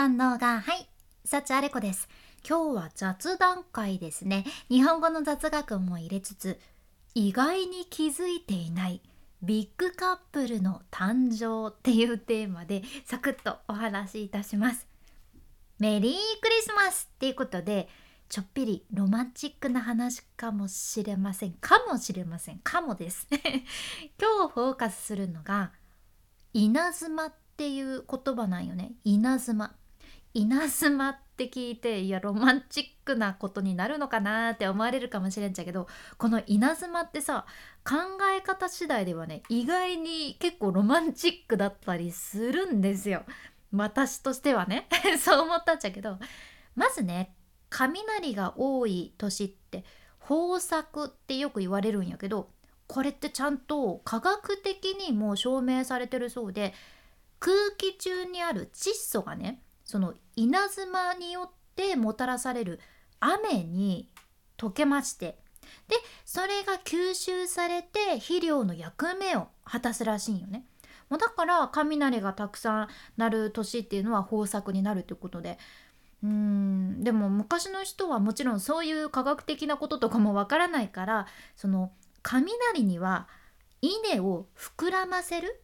さんのがはい幸あれ子です今日は雑談会ですね。日本語の雑学も入れつつ意外に気づいていないビッグカップルの誕生っていうテーマでサクッとお話しいたします。メリークリスマスっていうことでちょっぴりロマンチックな話かもしれません。かもしれません。かもです。今日フォーカスするのが稲妻っていう言葉なんよね。稲妻。稲妻って聞いていやロマンチックなことになるのかなって思われるかもしれんちゃけどこの稲妻ってさ考え方次第ではね意外に結構ロマンチックだったりするんですよ。私としてはね。そう思ったんちゃけど。まずね雷が多い年って豊作ってよく言われるんやけどこれってちゃんと科学的にも証明されてるそうで空気中にある窒素がねその稲妻によってもたらされる雨に溶けましてでそれが吸収されて肥料の役目を果たすらしいよね。もうだから雷がたくさん鳴る年っていうのは豊作になるってことでうんでも昔の人はもちろんそういう科学的なこととかもわからないからその雷には稲を膨らませる、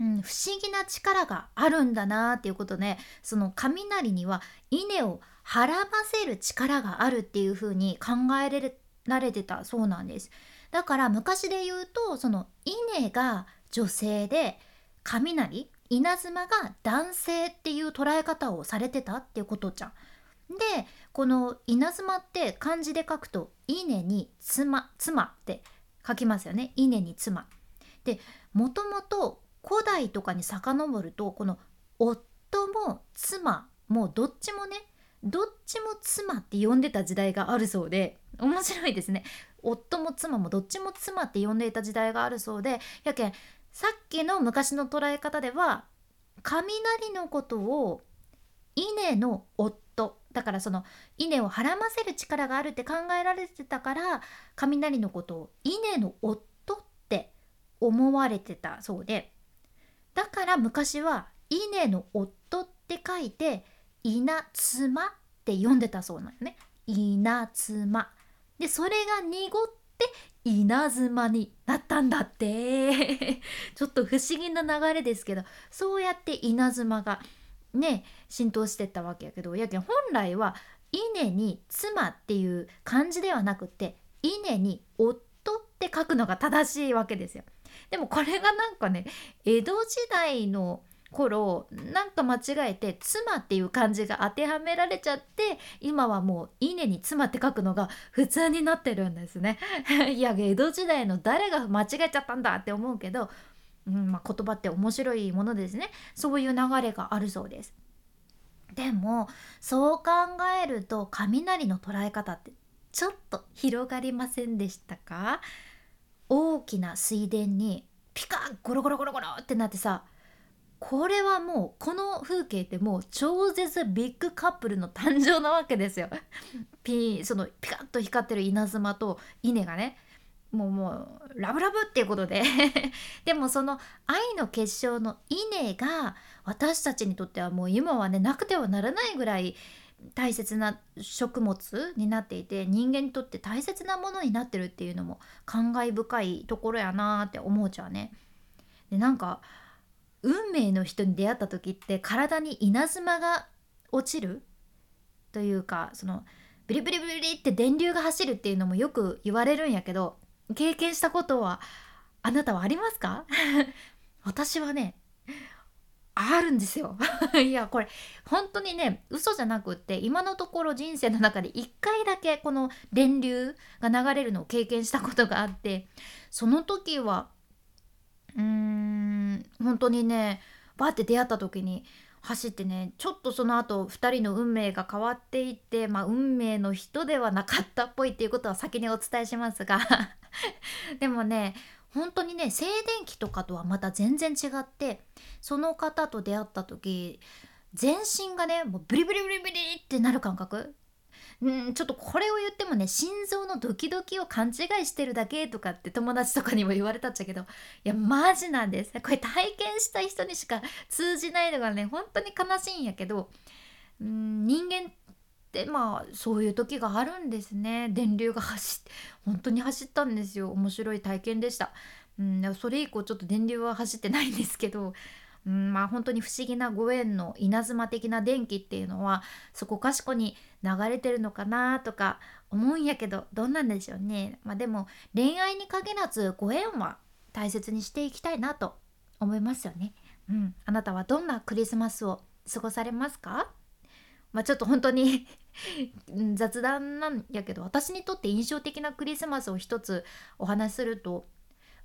うん、不思議な力があるんだなっていうことでその雷には稲をはらませる力があるっていうふうに考えられてたそうなんです。だから昔で言うとその稲が女性で雷稲妻が男性っていう捉え方をされてたっていうことじゃん。でこの稲妻って漢字で書くと稲に妻妻って書きますよね稲に妻。でもともと古代とかに遡るとこの夫も妻もどっちもねどっちも妻って呼んでた時代があるそうで面白いですね。夫も妻もどっちも妻って呼んでいた時代があるそうでやけんさっきの昔の捉え方では雷のことを稲の夫だからその稲をはらませる力があるって考えられてたから雷のことを稲の夫って思われてたそうでだから昔は稲の夫って書いて稲妻って読んでたそうなんよね。稲妻でそれが濁って稲妻になったんだって。ちょっと不思議な流れですけどそうやって稲妻がね浸透してったわけやけどやけん本来は稲に妻っていう漢字ではなくて稲に夫って書くのが正しいわけですよ。でもこれがなんかね江戸時代の頃なんか間違えて「妻」っていう漢字が当てはめられちゃって今はもう「稲」に「妻」って書くのが普通になってるんですね。いや江戸時代の誰が間違えちゃったんだって思うけど、うんまあ、言葉って面白いものですねそういう流れがあるそうです。でもそう考えると雷の捉え方ってちょっと広がりませんでしたか？大きな水田にピカッゴロゴロゴロゴロってなってさこれはもうこの風景ってもう超絶ビッグカップルの誕生なわけですよ。ピそのピカッと光ってる稲妻と稲がねもうもうラブラブっていうことで でもその愛の結晶の稲が私たちにとってはもう今はねなくてはならないぐらい大切な食物になっていて人間にとって大切なものになってるっていうのも感慨深いところやなって思うちゃうね。でなんか運命の人に出会った時って体に稲妻が落ちる？というかそのブリブリブリって電流が走るっていうのもよく言われるんやけど経験したことはあなたはありますか？私はねあるんですよ。いやこれ本当にね嘘じゃなくって今のところ人生の中で1回だけこの電流が流れるのを経験したことがあってその時はうーん本当にねバーって出会った時に走ってねちょっとその後2人の運命が変わっていって、まあ、運命の人ではなかったっぽいっていうことは先にお伝えしますが でもね本当にね静電気とかとはまた全然違ってその方と出会った時全身がねもうブリブリブリブリってなる感覚。んちょっとこれを言ってもね心臓のドキドキを勘違いしてるだけとかって友達とかにも言われたっちゃけどいやマジなんです。これ体験した人にしか通じないのがね本当に悲しいんやけどうん人間ってまあそういう時があるんですね電流が走って本当に走ったんですよ面白い体験でしたうんそれ以降ちょっと電流は走ってないんですけどうんまあ本当に不思議なご縁の稲妻的な電気っていうのはそこかしこに流れてるのかなとか思うんやけどどうなんでしょうね。まあ、でも恋愛に限らずご縁は大切にしていきたいなと思いますよね。うん、あなたはどんなクリスマスを過ごされますか？まあ、ちょっと本当に雑談なんやけど私にとって印象的なクリスマスを一つお話しすると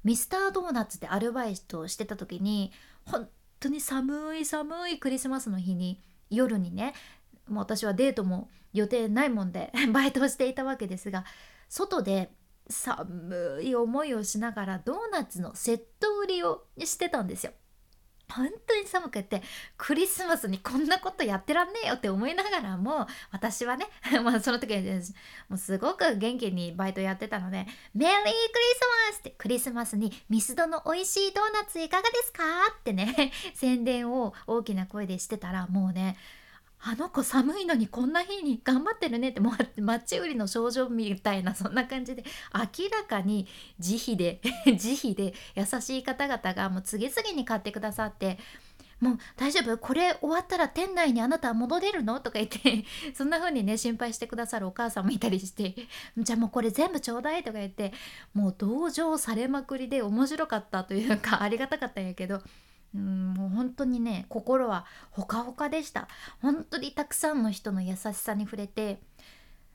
ミスタードーナツでアルバイトをしてた時に本当に寒い寒いクリスマスの日に夜にねもう私はデートも予定ないもんで バイトをしていたわけですが外で寒い思いをしながらドーナツのセット売りをしてたんですよ。本当に寒くてクリスマスにこんなことやってらんねえよって思いながらも私はね まあその時はもうすごく元気にバイトやってたので「メリークリスマス!」ってクリスマスにミスドの美味しいドーナツいかがですか？ってね 宣伝を大きな声でしてたらもうねあの子寒いのにこんな日に頑張ってるねってもうマッチ売りの症状みたいなそんな感じで明らかに慈悲で 慈悲で優しい方々がもう次々に買ってくださってもう大丈夫？これ終わったら店内にあなた戻れるの？とか言って そんな風にね心配してくださるお母さんもいたりして じゃあもうこれ全部ちょうだいとか言ってもう同情されまくりで面白かったというかありがたかったんやけどうんもう本当にね心はほかほかでした本当にたくさんの人の優しさに触れて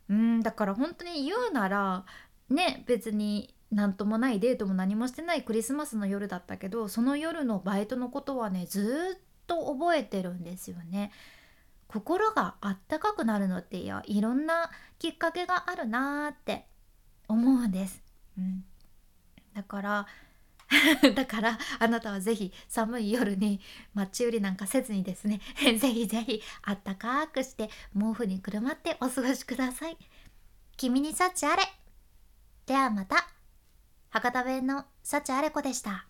うんだから本当に言うならね別に何ともないデートも何もしてないクリスマスの夜だったけどその夜のバイトのことはねずっと覚えてるんですよね。心があったかくなるのっていやいろんなきっかけがあるなーって思うんです。うん、だから だからあなたはぜひ寒い夜にマッチ売りなんかせずにですね ぜひぜひあったかくして毛布にくるまってお過ごしください。君に幸あれ。ではまた。博多弁の幸あれ子でした。